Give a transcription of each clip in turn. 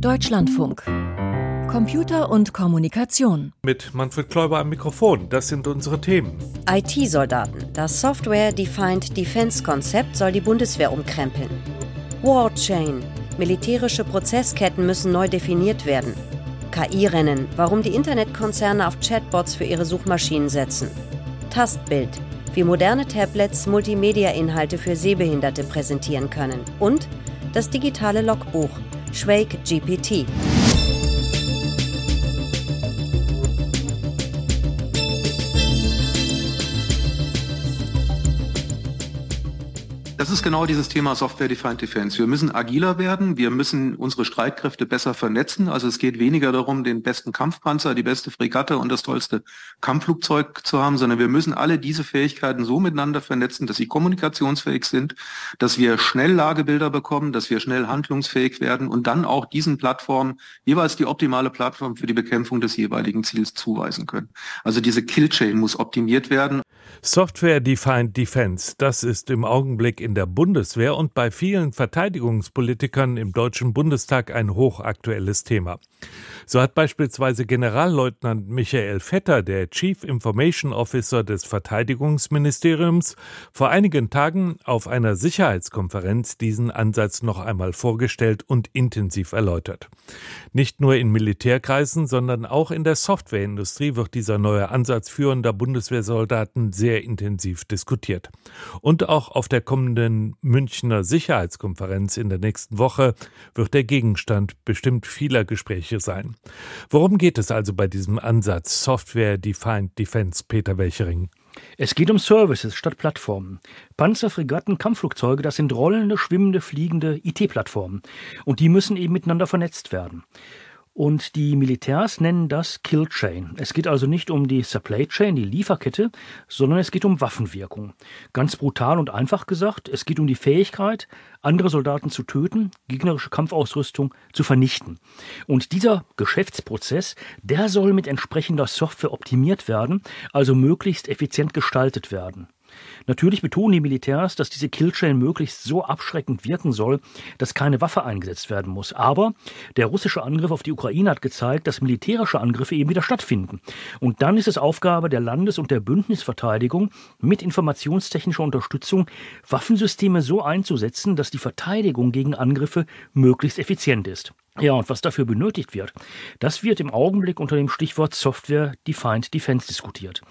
Deutschlandfunk. Computer und Kommunikation. Mit Manfred Kläuber am Mikrofon. Das sind unsere Themen. IT-Soldaten. Das Software-Defined Defense-Konzept soll die Bundeswehr umkrempeln. Warchain. Militärische Prozessketten müssen neu definiert werden. KI-Rennen. Warum die Internetkonzerne auf Chatbots für ihre Suchmaschinen setzen. Tastbild. Wie moderne Tablets Multimedia-Inhalte für Sehbehinderte präsentieren können. Und das digitale Logbuch. Schwake GPT. Ist genau dieses Thema Software-Defined Defense. Wir müssen agiler werden, wir müssen unsere Streitkräfte besser vernetzen. Also es geht weniger darum, den besten Kampfpanzer, die beste Fregatte und das tollste Kampfflugzeug zu haben, sondern wir müssen alle diese Fähigkeiten so miteinander vernetzen, dass sie kommunikationsfähig sind, dass wir schnell Lagebilder bekommen, dass wir schnell handlungsfähig werden und dann auch diesen Plattformen jeweils die optimale Plattform für die Bekämpfung des jeweiligen Ziels zuweisen können. Also diese Killchain muss optimiert werden. Software Defined Defense, das ist im Augenblick in der Bundeswehr und bei vielen Verteidigungspolitikern im Deutschen Bundestag ein hochaktuelles Thema. So hat beispielsweise Generalleutnant Michael Vetter, der Chief Information Officer des Verteidigungsministeriums, vor einigen Tagen auf einer Sicherheitskonferenz diesen Ansatz noch einmal vorgestellt und intensiv erläutert. Nicht nur in Militärkreisen, sondern auch in der Softwareindustrie wird dieser neue Ansatz führender Bundeswehrsoldaten sehr intensiv diskutiert. Und auch auf der kommenden Münchner Sicherheitskonferenz in der nächsten Woche wird der Gegenstand bestimmt vieler Gespräche sein. Worum geht es also bei diesem Ansatz Software Defined Defense, Peter Welchering? Es geht um Services statt Plattformen. Panzer, Fregatten, Kampfflugzeuge, das sind rollende, schwimmende, fliegende IT-Plattformen. Und die müssen eben miteinander vernetzt werden. Und die Militärs nennen das Kill Chain. Es geht also nicht um die Supply Chain, die Lieferkette, sondern es geht um Waffenwirkung. Ganz brutal und einfach gesagt, es geht um die Fähigkeit, andere Soldaten zu töten, gegnerische Kampfausrüstung zu vernichten. Und dieser Geschäftsprozess, der soll mit entsprechender Software optimiert werden, also möglichst effizient gestaltet werden. Natürlich betonen die Militärs, dass diese Killchain möglichst so abschreckend wirken soll, dass keine Waffe eingesetzt werden muss. Aber der russische Angriff auf die Ukraine hat gezeigt, dass militärische Angriffe eben wieder stattfinden. Und dann ist es Aufgabe der Landes- und der Bündnisverteidigung, mit informationstechnischer Unterstützung Waffensysteme so einzusetzen, dass die Verteidigung gegen Angriffe möglichst effizient ist. Ja, und was dafür benötigt wird, das wird im Augenblick unter dem Stichwort Software Defined Defense diskutiert.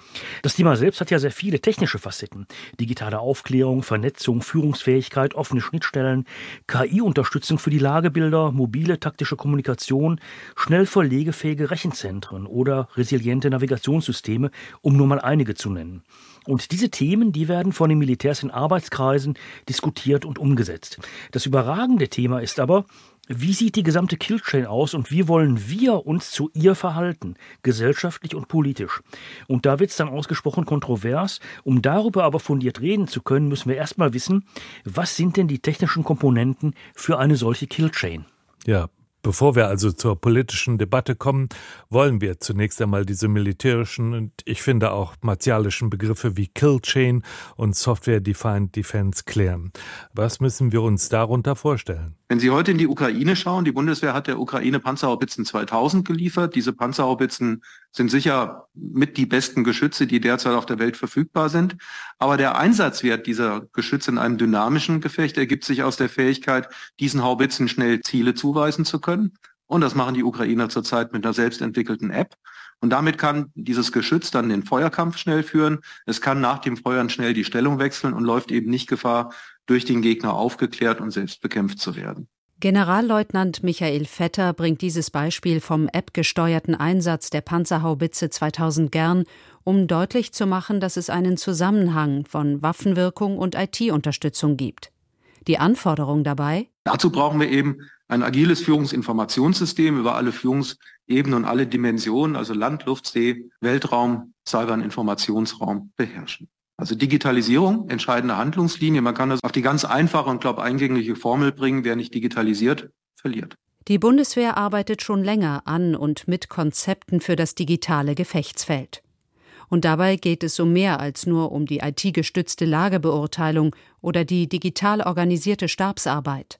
Das Thema selbst hat ja sehr viele technische Facetten. Digitale Aufklärung, Vernetzung, Führungsfähigkeit, offene Schnittstellen, KI-Unterstützung für die Lagebilder, mobile taktische Kommunikation, schnell verlegefähige Rechenzentren oder resiliente Navigationssysteme, um nur mal einige zu nennen. Und diese Themen, die werden von den Militärs in Arbeitskreisen diskutiert und umgesetzt. Das überragende Thema ist aber, wie sieht die gesamte Killchain aus und wie wollen wir uns zu ihr verhalten, gesellschaftlich und politisch? Und da wird es dann ausgesprochen kontrovers. Um darüber aber fundiert reden zu können, müssen wir erstmal wissen, was sind denn die technischen Komponenten für eine solche Killchain? Ja, Bevor wir also zur politischen Debatte kommen, wollen wir zunächst einmal diese militärischen und ich finde auch martialischen Begriffe wie Kill Chain und Software Defined Defense klären. Was müssen wir uns darunter vorstellen? Wenn Sie heute in die Ukraine schauen, die Bundeswehr hat der Ukraine Panzerhaubitzen 2000 geliefert. Diese Panzerhaubitzen sind sicher mit die besten Geschütze, die derzeit auf der Welt verfügbar sind. Aber der Einsatzwert dieser Geschütze in einem dynamischen Gefecht ergibt sich aus der Fähigkeit, diesen Haubitzen schnell Ziele zuweisen zu können. Und das machen die Ukrainer zurzeit mit einer selbstentwickelten App. Und damit kann dieses Geschütz dann den Feuerkampf schnell führen. Es kann nach dem Feuern schnell die Stellung wechseln und läuft eben nicht Gefahr, durch den Gegner aufgeklärt und selbst bekämpft zu werden. Generalleutnant Michael Vetter bringt dieses Beispiel vom App-gesteuerten Einsatz der Panzerhaubitze 2000 gern, um deutlich zu machen, dass es einen Zusammenhang von Waffenwirkung und IT-Unterstützung gibt. Die Anforderung dabei? Dazu brauchen wir eben ein agiles Führungsinformationssystem über alle Führungsebenen und alle Dimensionen, also Land, Luft, See, Weltraum, Cyber- und Informationsraum beherrschen. Also Digitalisierung, entscheidende Handlungslinie. Man kann das auf die ganz einfache und, glaube eingängliche Formel bringen. Wer nicht digitalisiert, verliert. Die Bundeswehr arbeitet schon länger an und mit Konzepten für das digitale Gefechtsfeld. Und dabei geht es um mehr als nur um die IT-gestützte Lagebeurteilung oder die digital organisierte Stabsarbeit.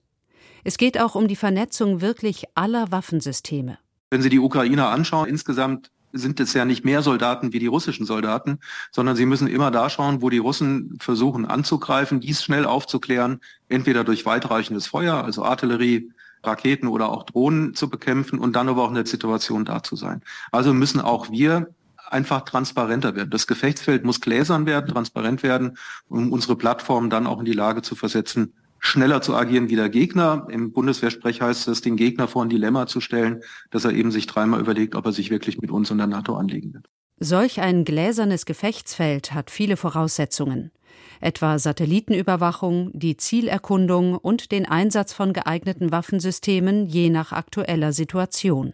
Es geht auch um die Vernetzung wirklich aller Waffensysteme. Wenn Sie die Ukrainer anschauen, insgesamt sind es ja nicht mehr Soldaten wie die russischen Soldaten, sondern sie müssen immer da schauen, wo die Russen versuchen anzugreifen, dies schnell aufzuklären, entweder durch weitreichendes Feuer, also Artillerie, Raketen oder auch Drohnen zu bekämpfen und dann aber auch in der Situation da zu sein. Also müssen auch wir einfach transparenter werden. Das Gefechtsfeld muss gläsern werden, transparent werden, um unsere Plattform dann auch in die Lage zu versetzen, schneller zu agieren wie der Gegner. Im Bundeswehrsprech heißt es, den Gegner vor ein Dilemma zu stellen, dass er eben sich dreimal überlegt, ob er sich wirklich mit uns und der NATO anlegen wird. Solch ein gläsernes Gefechtsfeld hat viele Voraussetzungen, etwa Satellitenüberwachung, die Zielerkundung und den Einsatz von geeigneten Waffensystemen je nach aktueller Situation.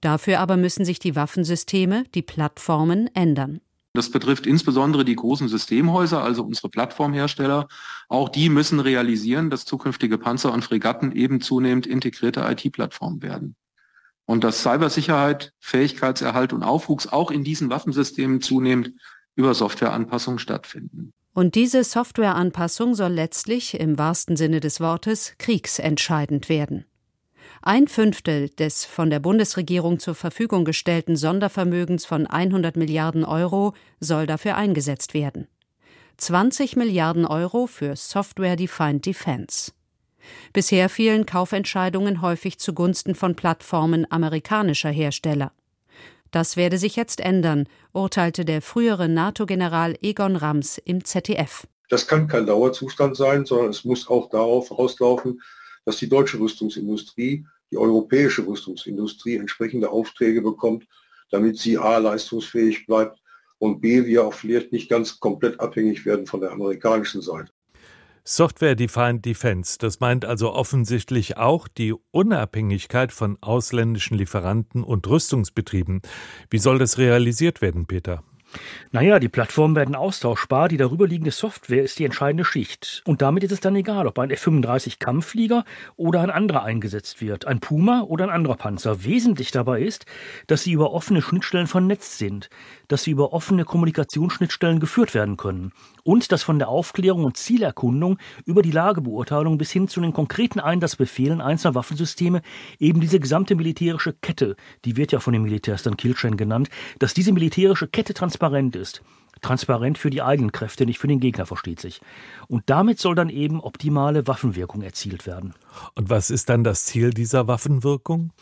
Dafür aber müssen sich die Waffensysteme, die Plattformen ändern. Das betrifft insbesondere die großen Systemhäuser, also unsere Plattformhersteller. Auch die müssen realisieren, dass zukünftige Panzer und Fregatten eben zunehmend integrierte IT-Plattformen werden. Und dass Cybersicherheit, Fähigkeitserhalt und Aufwuchs auch in diesen Waffensystemen zunehmend über Softwareanpassungen stattfinden. Und diese Softwareanpassung soll letztlich im wahrsten Sinne des Wortes kriegsentscheidend werden. Ein Fünftel des von der Bundesregierung zur Verfügung gestellten Sondervermögens von 100 Milliarden Euro soll dafür eingesetzt werden. 20 Milliarden Euro für Software-Defined Defense. Bisher fielen Kaufentscheidungen häufig zugunsten von Plattformen amerikanischer Hersteller. Das werde sich jetzt ändern, urteilte der frühere NATO-General Egon Rams im ZDF. Das kann kein Dauerzustand sein, sondern es muss auch darauf rauslaufen, dass die deutsche Rüstungsindustrie, die europäische Rüstungsindustrie entsprechende Aufträge bekommt, damit sie a leistungsfähig bleibt und b wir auch vielleicht nicht ganz komplett abhängig werden von der amerikanischen Seite. Software-Defined Defense, das meint also offensichtlich auch die Unabhängigkeit von ausländischen Lieferanten und Rüstungsbetrieben. Wie soll das realisiert werden, Peter? Naja, die Plattformen werden austauschbar, die darüberliegende Software ist die entscheidende Schicht. Und damit ist es dann egal, ob ein F-35 Kampfflieger oder ein anderer eingesetzt wird, ein Puma oder ein anderer Panzer. Wesentlich dabei ist, dass sie über offene Schnittstellen vernetzt sind, dass sie über offene Kommunikationsschnittstellen geführt werden können und dass von der Aufklärung und Zielerkundung über die Lagebeurteilung bis hin zu den konkreten Einsatzbefehlen einzelner Waffensysteme eben diese gesamte militärische Kette, die wird ja von den Militärs dann Killchain genannt, dass diese militärische Kette transparent ist. Transparent für die eigenen Kräfte, nicht für den Gegner, versteht sich. Und damit soll dann eben optimale Waffenwirkung erzielt werden. Und was ist dann das Ziel dieser Waffenwirkung?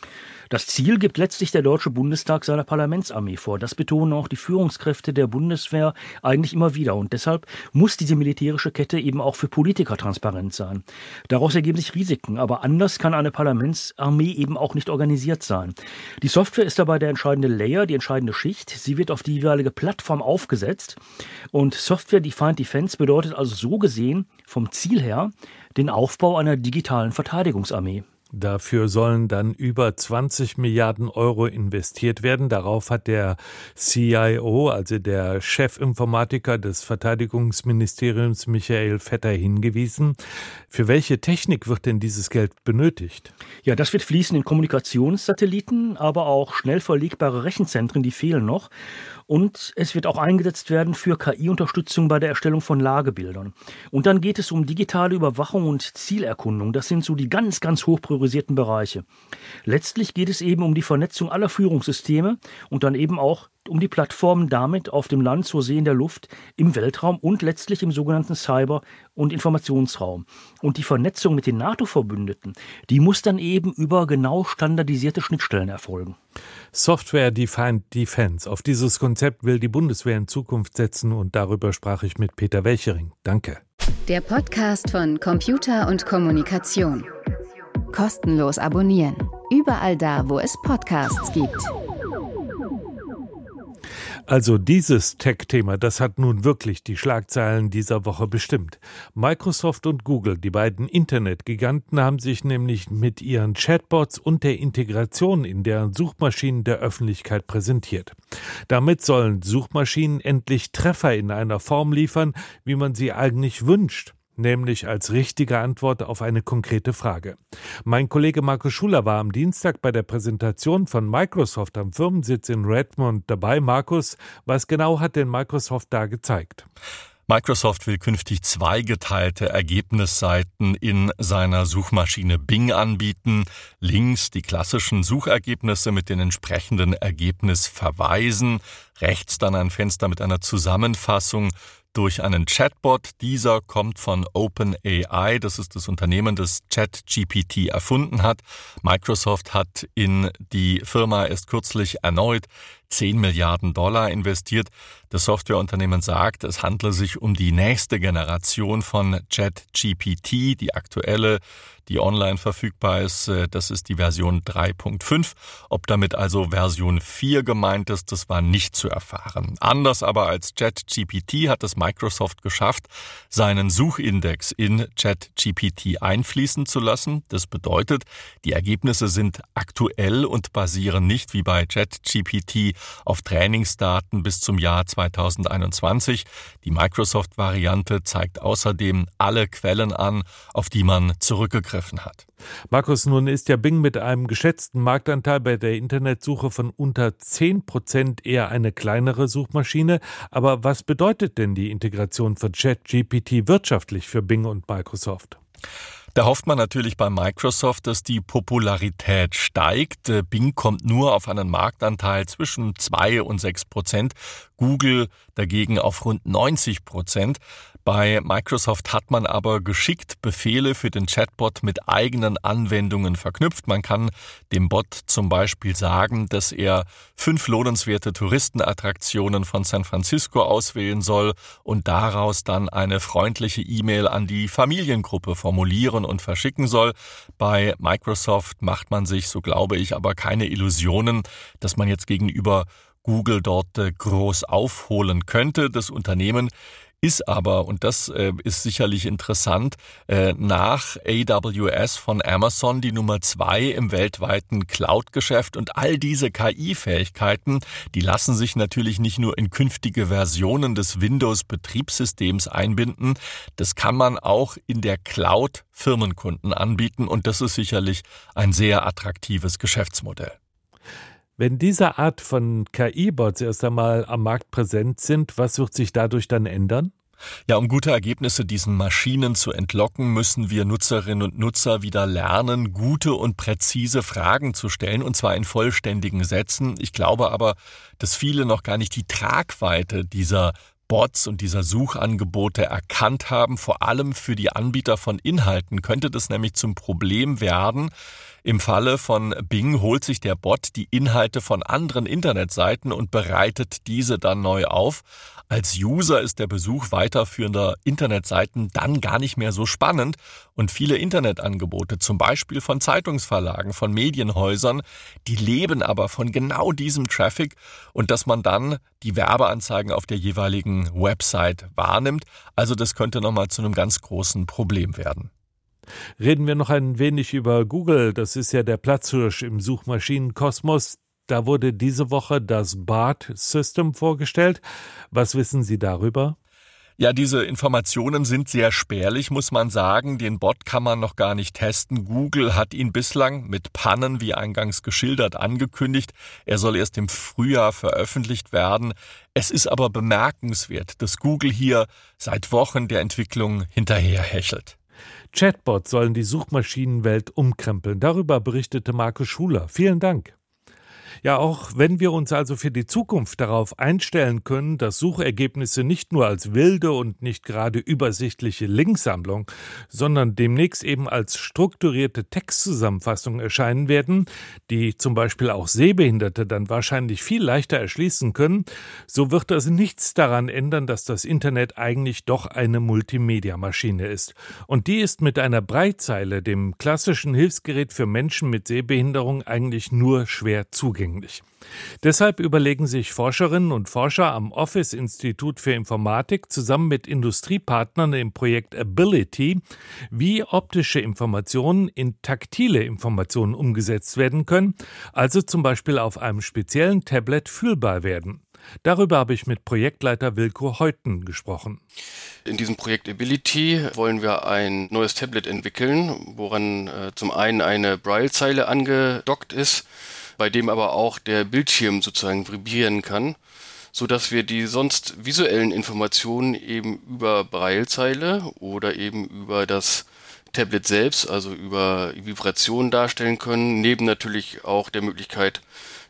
Das Ziel gibt letztlich der Deutsche Bundestag seiner Parlamentsarmee vor. Das betonen auch die Führungskräfte der Bundeswehr eigentlich immer wieder. Und deshalb muss diese militärische Kette eben auch für Politiker transparent sein. Daraus ergeben sich Risiken. Aber anders kann eine Parlamentsarmee eben auch nicht organisiert sein. Die Software ist dabei der entscheidende Layer, die entscheidende Schicht. Sie wird auf die jeweilige Plattform aufgesetzt. Und Software Defined Defense bedeutet also so gesehen vom Ziel her den Aufbau einer digitalen Verteidigungsarmee. Dafür sollen dann über 20 Milliarden Euro investiert werden. Darauf hat der CIO, also der Chefinformatiker des Verteidigungsministeriums Michael Vetter hingewiesen. Für welche Technik wird denn dieses Geld benötigt? Ja, das wird fließen in Kommunikationssatelliten, aber auch schnell verlegbare Rechenzentren, die fehlen noch. Und es wird auch eingesetzt werden für KI-Unterstützung bei der Erstellung von Lagebildern. Und dann geht es um digitale Überwachung und Zielerkundung. Das sind so die ganz, ganz hoch priorisierten Bereiche. Letztlich geht es eben um die Vernetzung aller Führungssysteme und dann eben auch um die Plattformen damit auf dem Land, zur See, in der Luft, im Weltraum und letztlich im sogenannten Cyber- und Informationsraum. Und die Vernetzung mit den NATO-Verbündeten, die muss dann eben über genau standardisierte Schnittstellen erfolgen. Software Defined Defense. Auf dieses Konzept will die Bundeswehr in Zukunft setzen und darüber sprach ich mit Peter Welchering. Danke. Der Podcast von Computer und Kommunikation. Kostenlos abonnieren. Überall da, wo es Podcasts gibt. Also dieses Tech-Thema, das hat nun wirklich die Schlagzeilen dieser Woche bestimmt. Microsoft und Google, die beiden Internetgiganten, haben sich nämlich mit ihren Chatbots und der Integration in deren Suchmaschinen der Öffentlichkeit präsentiert. Damit sollen Suchmaschinen endlich Treffer in einer Form liefern, wie man sie eigentlich wünscht nämlich als richtige Antwort auf eine konkrete Frage. Mein Kollege Markus Schuler war am Dienstag bei der Präsentation von Microsoft am Firmensitz in Redmond dabei. Markus, was genau hat denn Microsoft da gezeigt? Microsoft will künftig zweigeteilte Ergebnisseiten in seiner Suchmaschine Bing anbieten. Links die klassischen Suchergebnisse mit den entsprechenden Ergebnisverweisen, rechts dann ein Fenster mit einer Zusammenfassung durch einen Chatbot. Dieser kommt von OpenAI, das ist das Unternehmen, das ChatGPT erfunden hat. Microsoft hat in die Firma erst kürzlich erneut 10 Milliarden Dollar investiert. Das Softwareunternehmen sagt, es handle sich um die nächste Generation von ChatGPT, die aktuelle, die online verfügbar ist. Das ist die Version 3.5. Ob damit also Version 4 gemeint ist, das war nicht zu erfahren. Anders aber als ChatGPT hat es Microsoft geschafft, seinen Suchindex in ChatGPT einfließen zu lassen. Das bedeutet, die Ergebnisse sind aktuell und basieren nicht wie bei ChatGPT auf Trainingsdaten bis zum Jahr 2021. Die Microsoft-Variante zeigt außerdem alle Quellen an, auf die man zurückgegriffen hat. Markus, nun ist ja Bing mit einem geschätzten Marktanteil bei der Internetsuche von unter 10 Prozent eher eine kleinere Suchmaschine. Aber was bedeutet denn die Integration von ChatGPT wirtschaftlich für Bing und Microsoft? Da hofft man natürlich bei Microsoft, dass die Popularität steigt. Äh, Bing kommt nur auf einen Marktanteil zwischen zwei und sechs Prozent. Google dagegen auf rund 90 Prozent. Bei Microsoft hat man aber geschickt Befehle für den Chatbot mit eigenen Anwendungen verknüpft. Man kann dem Bot zum Beispiel sagen, dass er fünf lohnenswerte Touristenattraktionen von San Francisco auswählen soll und daraus dann eine freundliche E-Mail an die Familiengruppe formulieren und verschicken soll. Bei Microsoft macht man sich, so glaube ich, aber keine Illusionen, dass man jetzt gegenüber Google dort äh, groß aufholen könnte. Das Unternehmen ist aber, und das äh, ist sicherlich interessant, äh, nach AWS von Amazon die Nummer zwei im weltweiten Cloud-Geschäft. Und all diese KI-Fähigkeiten, die lassen sich natürlich nicht nur in künftige Versionen des Windows-Betriebssystems einbinden, das kann man auch in der Cloud Firmenkunden anbieten. Und das ist sicherlich ein sehr attraktives Geschäftsmodell. Wenn diese Art von KI-Bots erst einmal am Markt präsent sind, was wird sich dadurch dann ändern? Ja, um gute Ergebnisse diesen Maschinen zu entlocken, müssen wir Nutzerinnen und Nutzer wieder lernen, gute und präzise Fragen zu stellen, und zwar in vollständigen Sätzen. Ich glaube aber, dass viele noch gar nicht die Tragweite dieser Bots und dieser Suchangebote erkannt haben. Vor allem für die Anbieter von Inhalten könnte das nämlich zum Problem werden, im Falle von Bing holt sich der Bot die Inhalte von anderen Internetseiten und bereitet diese dann neu auf. Als User ist der Besuch weiterführender Internetseiten dann gar nicht mehr so spannend und viele Internetangebote, zum Beispiel von Zeitungsverlagen, von Medienhäusern, die leben aber von genau diesem Traffic und dass man dann die Werbeanzeigen auf der jeweiligen Website wahrnimmt. Also das könnte nochmal zu einem ganz großen Problem werden. Reden wir noch ein wenig über Google. Das ist ja der Platzhirsch im Suchmaschinenkosmos. Da wurde diese Woche das BART System vorgestellt. Was wissen Sie darüber? Ja, diese Informationen sind sehr spärlich, muss man sagen. Den Bot kann man noch gar nicht testen. Google hat ihn bislang mit Pannen, wie eingangs geschildert, angekündigt. Er soll erst im Frühjahr veröffentlicht werden. Es ist aber bemerkenswert, dass Google hier seit Wochen der Entwicklung hinterherhechelt. Chatbots sollen die Suchmaschinenwelt umkrempeln. Darüber berichtete Markus Schuler. Vielen Dank. Ja, auch wenn wir uns also für die Zukunft darauf einstellen können, dass Suchergebnisse nicht nur als wilde und nicht gerade übersichtliche Linksammlung, sondern demnächst eben als strukturierte Textzusammenfassung erscheinen werden, die zum Beispiel auch Sehbehinderte dann wahrscheinlich viel leichter erschließen können, so wird das nichts daran ändern, dass das Internet eigentlich doch eine Multimedia-Maschine ist. Und die ist mit einer Breitzeile, dem klassischen Hilfsgerät für Menschen mit Sehbehinderung, eigentlich nur schwer zugänglich zugänglich. Deshalb überlegen sich Forscherinnen und Forscher am Office Institut für Informatik zusammen mit Industriepartnern im Projekt Ability, wie optische Informationen in taktile Informationen umgesetzt werden können, also zum Beispiel auf einem speziellen Tablet fühlbar werden. Darüber habe ich mit Projektleiter Wilko Heuten gesprochen. In diesem Projekt Ability wollen wir ein neues Tablet entwickeln, woran äh, zum einen eine Braille-Zeile angedockt ist bei dem aber auch der Bildschirm sozusagen vibrieren kann. so dass wir die sonst visuellen Informationen eben über Braillezeile oder eben über das Tablet selbst, also über Vibrationen darstellen können, neben natürlich auch der Möglichkeit,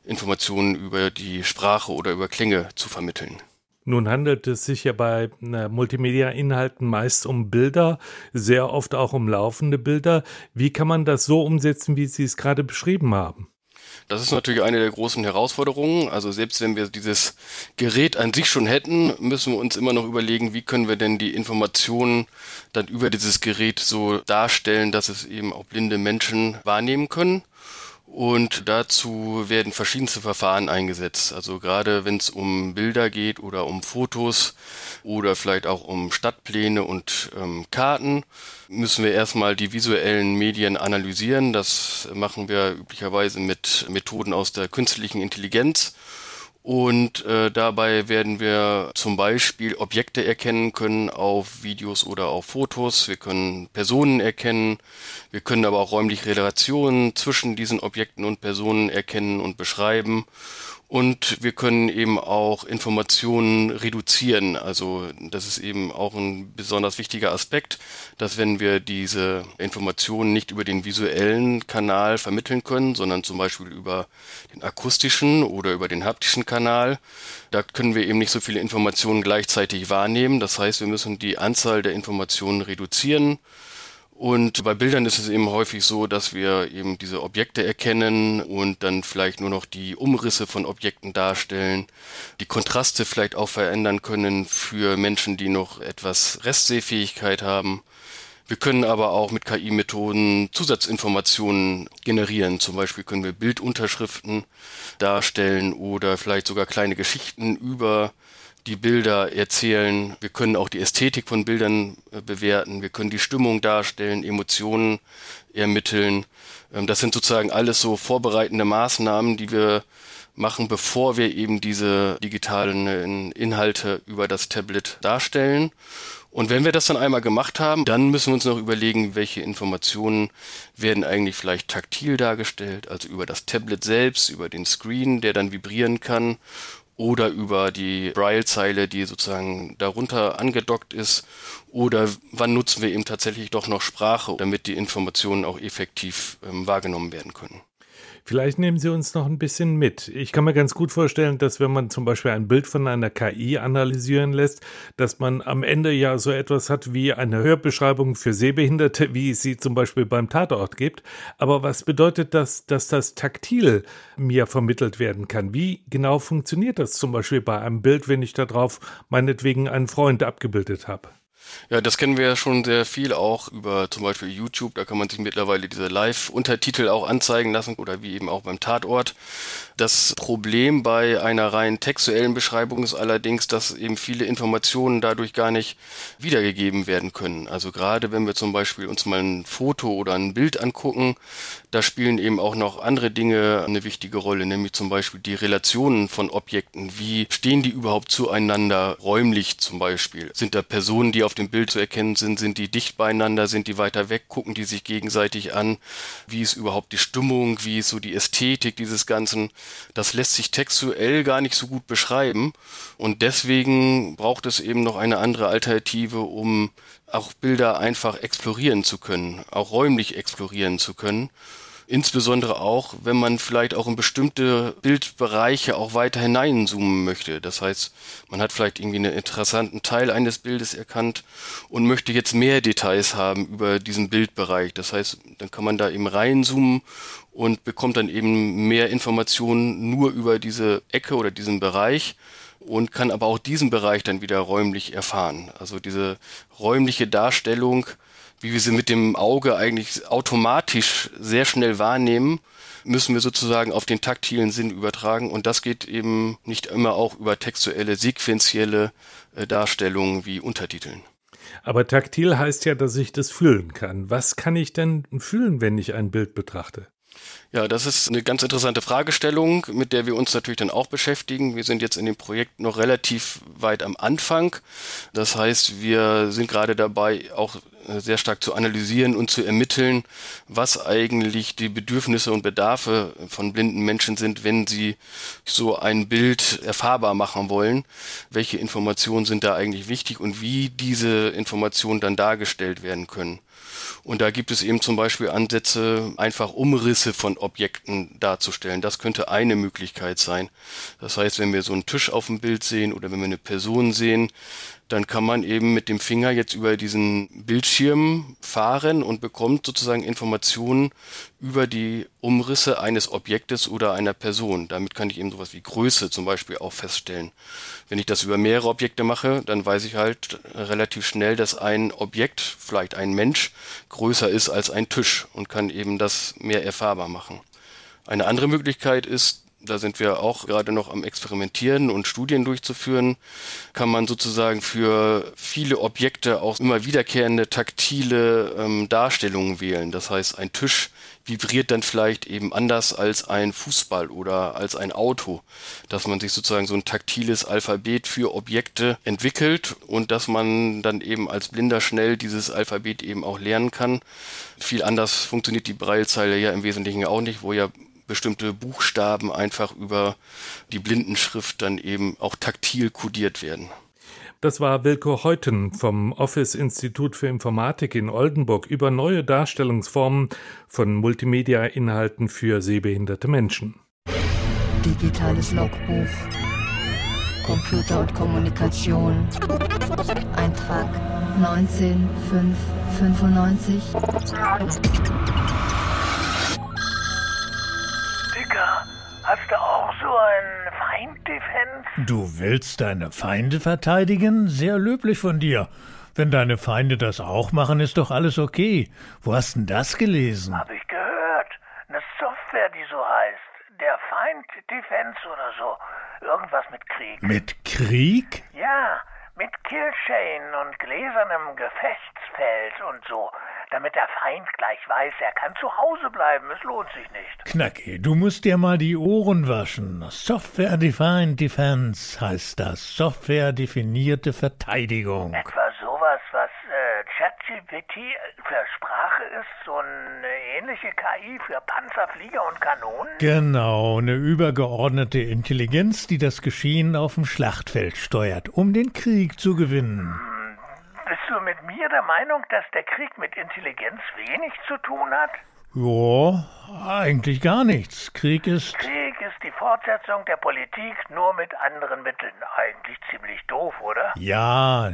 Informationen über die Sprache oder über Klänge zu vermitteln. Nun handelt es sich ja bei Multimedia-Inhalten meist um Bilder, sehr oft auch um laufende Bilder. Wie kann man das so umsetzen, wie Sie es gerade beschrieben haben? Das ist natürlich eine der großen Herausforderungen. Also selbst wenn wir dieses Gerät an sich schon hätten, müssen wir uns immer noch überlegen, wie können wir denn die Informationen dann über dieses Gerät so darstellen, dass es eben auch blinde Menschen wahrnehmen können. Und dazu werden verschiedenste Verfahren eingesetzt. Also gerade wenn es um Bilder geht oder um Fotos oder vielleicht auch um Stadtpläne und ähm, Karten, müssen wir erstmal die visuellen Medien analysieren. Das machen wir üblicherweise mit Methoden aus der künstlichen Intelligenz und äh, dabei werden wir zum Beispiel Objekte erkennen können auf Videos oder auf Fotos. Wir können Personen erkennen. Wir können aber auch räumliche Relationen zwischen diesen Objekten und Personen erkennen und beschreiben. Und wir können eben auch Informationen reduzieren. Also das ist eben auch ein besonders wichtiger Aspekt, dass wenn wir diese Informationen nicht über den visuellen Kanal vermitteln können, sondern zum Beispiel über den akustischen oder über den haptischen Kanal, da können wir eben nicht so viele Informationen gleichzeitig wahrnehmen. Das heißt, wir müssen die Anzahl der Informationen reduzieren und bei Bildern ist es eben häufig so, dass wir eben diese Objekte erkennen und dann vielleicht nur noch die Umrisse von Objekten darstellen, die Kontraste vielleicht auch verändern können für Menschen, die noch etwas Restsehfähigkeit haben. Wir können aber auch mit KI-Methoden Zusatzinformationen generieren. Zum Beispiel können wir Bildunterschriften darstellen oder vielleicht sogar kleine Geschichten über die Bilder erzählen. Wir können auch die Ästhetik von Bildern äh, bewerten. Wir können die Stimmung darstellen, Emotionen ermitteln. Ähm, das sind sozusagen alles so vorbereitende Maßnahmen, die wir machen, bevor wir eben diese digitalen äh, Inhalte über das Tablet darstellen. Und wenn wir das dann einmal gemacht haben, dann müssen wir uns noch überlegen, welche Informationen werden eigentlich vielleicht taktil dargestellt, also über das Tablet selbst, über den Screen, der dann vibrieren kann oder über die Braille-Zeile, die sozusagen darunter angedockt ist, oder wann nutzen wir eben tatsächlich doch noch Sprache, damit die Informationen auch effektiv ähm, wahrgenommen werden können. Vielleicht nehmen Sie uns noch ein bisschen mit. Ich kann mir ganz gut vorstellen, dass wenn man zum Beispiel ein Bild von einer KI analysieren lässt, dass man am Ende ja so etwas hat wie eine Hörbeschreibung für Sehbehinderte, wie es sie zum Beispiel beim Tatort gibt. Aber was bedeutet das, dass das taktil mir vermittelt werden kann? Wie genau funktioniert das zum Beispiel bei einem Bild, wenn ich darauf meinetwegen einen Freund abgebildet habe? Ja, das kennen wir ja schon sehr viel auch über zum Beispiel YouTube. Da kann man sich mittlerweile diese Live-Untertitel auch anzeigen lassen oder wie eben auch beim Tatort. Das Problem bei einer rein textuellen Beschreibung ist allerdings, dass eben viele Informationen dadurch gar nicht wiedergegeben werden können. Also gerade wenn wir zum Beispiel uns mal ein Foto oder ein Bild angucken, da spielen eben auch noch andere Dinge eine wichtige Rolle, nämlich zum Beispiel die Relationen von Objekten. Wie stehen die überhaupt zueinander räumlich zum Beispiel? Sind da Personen, die auf dem Bild zu erkennen sind? Sind die dicht beieinander? Sind die weiter weg? Gucken die sich gegenseitig an? Wie ist überhaupt die Stimmung? Wie ist so die Ästhetik dieses Ganzen? Das lässt sich textuell gar nicht so gut beschreiben. Und deswegen braucht es eben noch eine andere Alternative, um auch Bilder einfach explorieren zu können, auch räumlich explorieren zu können. Insbesondere auch, wenn man vielleicht auch in bestimmte Bildbereiche auch weiter hineinzoomen möchte. Das heißt, man hat vielleicht irgendwie einen interessanten Teil eines Bildes erkannt und möchte jetzt mehr Details haben über diesen Bildbereich. Das heißt, dann kann man da eben reinzoomen und bekommt dann eben mehr Informationen nur über diese Ecke oder diesen Bereich und kann aber auch diesen Bereich dann wieder räumlich erfahren. Also diese räumliche Darstellung wie wir sie mit dem Auge eigentlich automatisch sehr schnell wahrnehmen, müssen wir sozusagen auf den taktilen Sinn übertragen. Und das geht eben nicht immer auch über textuelle, sequenzielle äh, Darstellungen wie Untertiteln. Aber taktil heißt ja, dass ich das fühlen kann. Was kann ich denn fühlen, wenn ich ein Bild betrachte? Ja, das ist eine ganz interessante Fragestellung, mit der wir uns natürlich dann auch beschäftigen. Wir sind jetzt in dem Projekt noch relativ weit am Anfang. Das heißt, wir sind gerade dabei, auch äh, sehr stark zu analysieren und zu ermitteln, was eigentlich die Bedürfnisse und Bedarfe von blinden Menschen sind, wenn sie so ein Bild erfahrbar machen wollen. Welche Informationen sind da eigentlich wichtig und wie diese Informationen dann dargestellt werden können. Und da gibt es eben zum Beispiel Ansätze, einfach Umrisse von Objekten darzustellen. Das könnte eine Möglichkeit sein. Das heißt, wenn wir so einen Tisch auf dem Bild sehen oder wenn wir eine Person sehen, dann kann man eben mit dem Finger jetzt über diesen Bildschirm fahren und bekommt sozusagen Informationen über die Umrisse eines Objektes oder einer Person. Damit kann ich eben sowas wie Größe zum Beispiel auch feststellen. Wenn ich das über mehrere Objekte mache, dann weiß ich halt relativ schnell, dass ein Objekt, vielleicht ein Mensch, größer ist als ein Tisch und kann eben das mehr erfahrbar machen. Eine andere Möglichkeit ist, da sind wir auch gerade noch am Experimentieren und Studien durchzuführen, kann man sozusagen für viele Objekte auch immer wiederkehrende taktile ähm, Darstellungen wählen. Das heißt, ein Tisch vibriert dann vielleicht eben anders als ein Fußball oder als ein Auto, dass man sich sozusagen so ein taktiles Alphabet für Objekte entwickelt und dass man dann eben als Blinder schnell dieses Alphabet eben auch lernen kann. Viel anders funktioniert die Breilzeile ja im Wesentlichen auch nicht, wo ja bestimmte Buchstaben einfach über die Blindenschrift dann eben auch taktil kodiert werden. Das war Wilko Heuten vom Office Institut für Informatik in Oldenburg über neue Darstellungsformen von Multimedia-Inhalten für sehbehinderte Menschen. Digitales Logbuch. Computer und Kommunikation. Eintrag 19595. Hast du auch so ein Feinddefense? Du willst deine Feinde verteidigen? Sehr löblich von dir. Wenn deine Feinde das auch machen, ist doch alles okay. Wo hast denn das gelesen? Hab ich gehört. Eine Software, die so heißt. Der Feind Defense oder so. Irgendwas mit Krieg. Mit Krieg? Ja, mit Killchain und gläsernem Gefechtsfeld und so damit der Feind gleich weiß, er kann zu Hause bleiben. Es lohnt sich nicht. Knacki, du musst dir mal die Ohren waschen. Software Defined Defense heißt das. Software definierte Verteidigung. Etwa sowas, was äh, ChatGPT für Sprache ist, so eine ähnliche KI für Panzer, Flieger und Kanonen? Genau, eine übergeordnete Intelligenz, die das Geschehen auf dem Schlachtfeld steuert, um den Krieg zu gewinnen. Mit mir der Meinung, dass der Krieg mit Intelligenz wenig zu tun hat? Ja, eigentlich gar nichts. Krieg ist. Krieg ist die Fortsetzung der Politik nur mit anderen Mitteln. Eigentlich ziemlich doof, oder? Ja,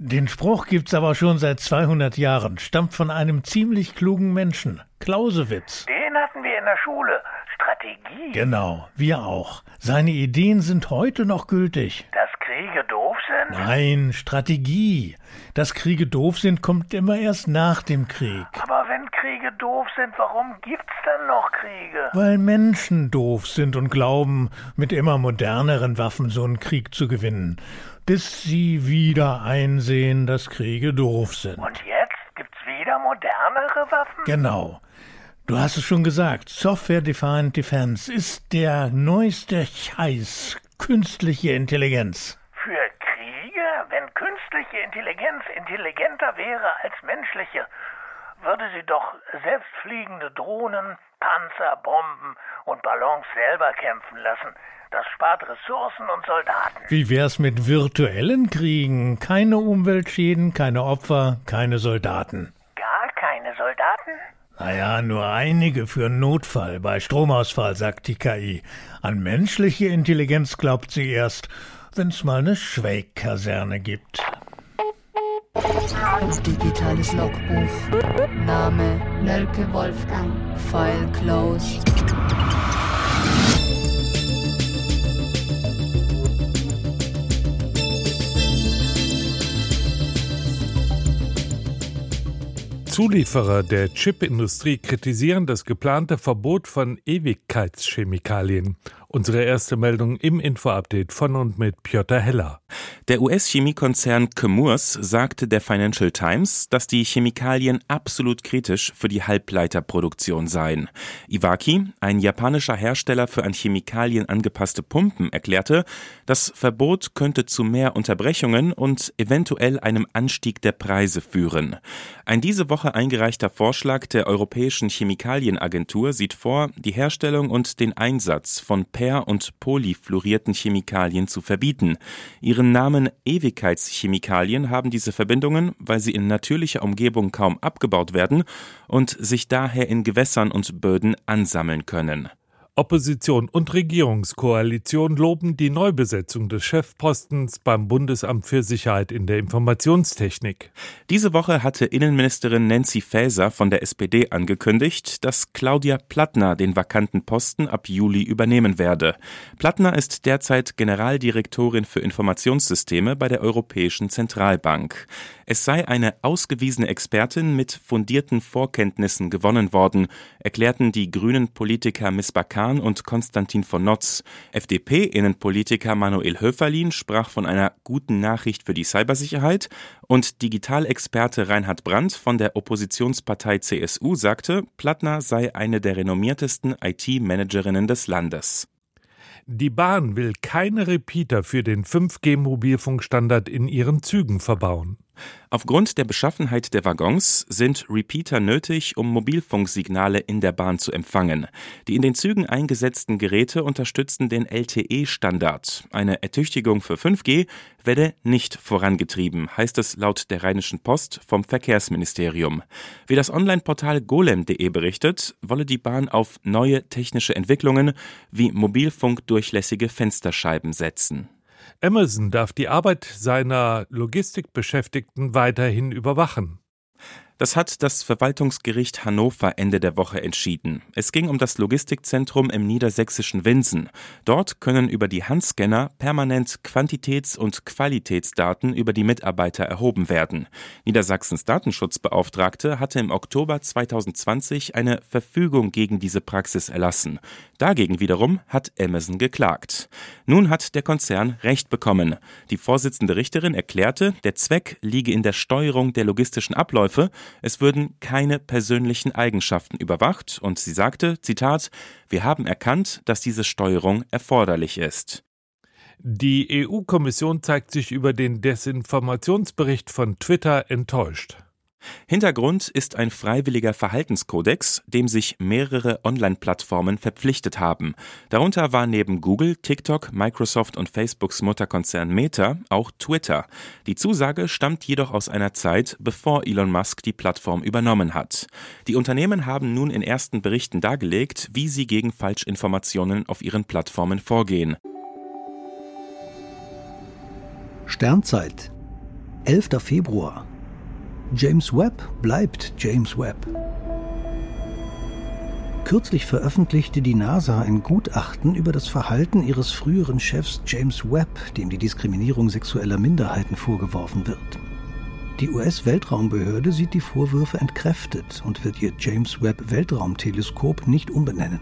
den Spruch gibt's aber schon seit 200 Jahren. Stammt von einem ziemlich klugen Menschen. Clausewitz. Den hatten wir in der Schule. Strategie. Genau, wir auch. Seine Ideen sind heute noch gültig. Dass Kriege sind? Nein, Strategie. Dass Kriege doof sind, kommt immer erst nach dem Krieg. Aber wenn Kriege doof sind, warum gibt's dann noch Kriege? Weil Menschen doof sind und glauben, mit immer moderneren Waffen so einen Krieg zu gewinnen bis sie wieder einsehen, dass Kriege doof sind. Und jetzt gibt's wieder modernere Waffen? Genau. Du hast es schon gesagt, Software Defined Defense ist der neueste Scheiß, künstliche Intelligenz. Künstliche Intelligenz intelligenter wäre als menschliche, würde sie doch selbstfliegende Drohnen, Panzer, Bomben und Ballons selber kämpfen lassen. Das spart Ressourcen und Soldaten. Wie wär's mit virtuellen Kriegen? Keine Umweltschäden, keine Opfer, keine Soldaten. Gar keine Soldaten? Naja, nur einige für Notfall bei Stromausfall, sagt die KI. An menschliche Intelligenz glaubt sie erst, wenn's mal eine Schweikkaserne gibt. Digitales Logbuch. Name Nölke Wolfgang. File closed. Zulieferer der Chipindustrie kritisieren das geplante Verbot von Ewigkeitschemikalien. Unsere erste Meldung im Info-Update von und mit Piotr Heller. Der US-Chemiekonzern Chemours sagte der Financial Times, dass die Chemikalien absolut kritisch für die Halbleiterproduktion seien. Iwaki, ein japanischer Hersteller für an Chemikalien angepasste Pumpen, erklärte, das Verbot könnte zu mehr Unterbrechungen und eventuell einem Anstieg der Preise führen. Ein diese Woche eingereichter Vorschlag der Europäischen Chemikalienagentur sieht vor, die Herstellung und den Einsatz von per- und polyfluorierten Chemikalien zu verbieten. Ihren Namen Ewigkeitschemikalien haben diese Verbindungen, weil sie in natürlicher Umgebung kaum abgebaut werden und sich daher in Gewässern und Böden ansammeln können. Opposition und Regierungskoalition loben die Neubesetzung des Chefpostens beim Bundesamt für Sicherheit in der Informationstechnik. Diese Woche hatte Innenministerin Nancy Faeser von der SPD angekündigt, dass Claudia Plattner den vakanten Posten ab Juli übernehmen werde. Plattner ist derzeit Generaldirektorin für Informationssysteme bei der Europäischen Zentralbank. Es sei eine ausgewiesene Expertin mit fundierten Vorkenntnissen gewonnen worden, erklärten die grünen Politiker Hahn und Konstantin von Notz. FDP-Innenpolitiker Manuel Höferlin sprach von einer guten Nachricht für die Cybersicherheit und Digitalexperte Reinhard Brandt von der Oppositionspartei CSU sagte, Plattner sei eine der renommiertesten IT-Managerinnen des Landes. Die Bahn will keine Repeater für den 5G-Mobilfunkstandard in ihren Zügen verbauen. Aufgrund der Beschaffenheit der Waggons sind Repeater nötig, um Mobilfunksignale in der Bahn zu empfangen. Die in den Zügen eingesetzten Geräte unterstützen den LTE-Standard. Eine Ertüchtigung für 5G werde nicht vorangetrieben, heißt es laut der Rheinischen Post vom Verkehrsministerium. Wie das Online-Portal golem.de berichtet, wolle die Bahn auf neue technische Entwicklungen wie mobilfunkdurchlässige Fensterscheiben setzen. Amazon darf die Arbeit seiner Logistikbeschäftigten weiterhin überwachen. Das hat das Verwaltungsgericht Hannover Ende der Woche entschieden. Es ging um das Logistikzentrum im niedersächsischen Winsen. Dort können über die Handscanner permanent Quantitäts- und Qualitätsdaten über die Mitarbeiter erhoben werden. Niedersachsens Datenschutzbeauftragte hatte im Oktober 2020 eine Verfügung gegen diese Praxis erlassen. Dagegen wiederum hat Amazon geklagt. Nun hat der Konzern Recht bekommen. Die Vorsitzende Richterin erklärte, der Zweck liege in der Steuerung der logistischen Abläufe es würden keine persönlichen Eigenschaften überwacht und sie sagte, Zitat, wir haben erkannt, dass diese Steuerung erforderlich ist. Die EU-Kommission zeigt sich über den Desinformationsbericht von Twitter enttäuscht. Hintergrund ist ein freiwilliger Verhaltenskodex, dem sich mehrere Online-Plattformen verpflichtet haben. Darunter war neben Google, TikTok, Microsoft und Facebooks Mutterkonzern Meta auch Twitter. Die Zusage stammt jedoch aus einer Zeit, bevor Elon Musk die Plattform übernommen hat. Die Unternehmen haben nun in ersten Berichten dargelegt, wie sie gegen Falschinformationen auf ihren Plattformen vorgehen. Sternzeit 11. Februar James Webb bleibt James Webb. Kürzlich veröffentlichte die NASA ein Gutachten über das Verhalten ihres früheren Chefs James Webb, dem die Diskriminierung sexueller Minderheiten vorgeworfen wird. Die US-Weltraumbehörde sieht die Vorwürfe entkräftet und wird ihr James Webb Weltraumteleskop nicht umbenennen.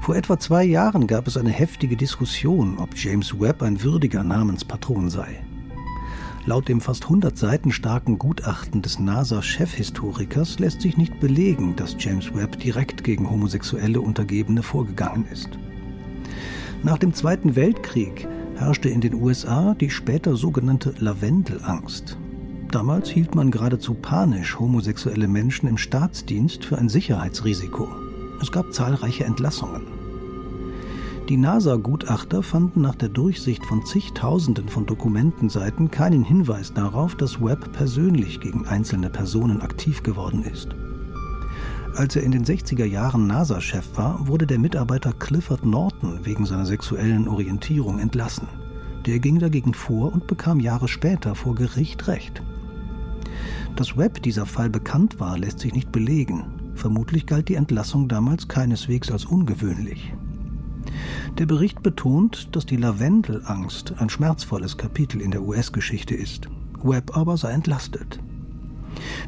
Vor etwa zwei Jahren gab es eine heftige Diskussion, ob James Webb ein würdiger Namenspatron sei. Laut dem fast 100 Seiten starken Gutachten des NASA-Chefhistorikers lässt sich nicht belegen, dass James Webb direkt gegen homosexuelle Untergebene vorgegangen ist. Nach dem Zweiten Weltkrieg herrschte in den USA die später sogenannte Lavendelangst. Damals hielt man geradezu panisch homosexuelle Menschen im Staatsdienst für ein Sicherheitsrisiko. Es gab zahlreiche Entlassungen. Die NASA-Gutachter fanden nach der Durchsicht von zigtausenden von Dokumentenseiten keinen Hinweis darauf, dass Webb persönlich gegen einzelne Personen aktiv geworden ist. Als er in den 60er Jahren NASA-Chef war, wurde der Mitarbeiter Clifford Norton wegen seiner sexuellen Orientierung entlassen. Der ging dagegen vor und bekam Jahre später vor Gericht Recht. Dass Webb dieser Fall bekannt war, lässt sich nicht belegen. Vermutlich galt die Entlassung damals keineswegs als ungewöhnlich. Der Bericht betont, dass die Lavendelangst ein schmerzvolles Kapitel in der US-Geschichte ist. Webb aber sei entlastet.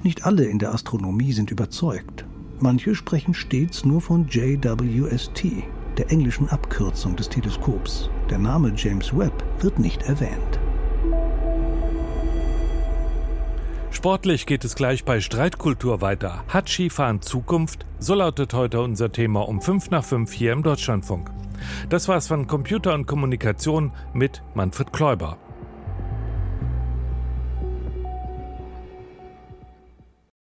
Nicht alle in der Astronomie sind überzeugt. Manche sprechen stets nur von JWST, der englischen Abkürzung des Teleskops. Der Name James Webb wird nicht erwähnt. Sportlich geht es gleich bei Streitkultur weiter. Hat Skifahren Zukunft? So lautet heute unser Thema um 5 nach 5 hier im Deutschlandfunk. Das war's von Computer und Kommunikation mit Manfred Kläuber.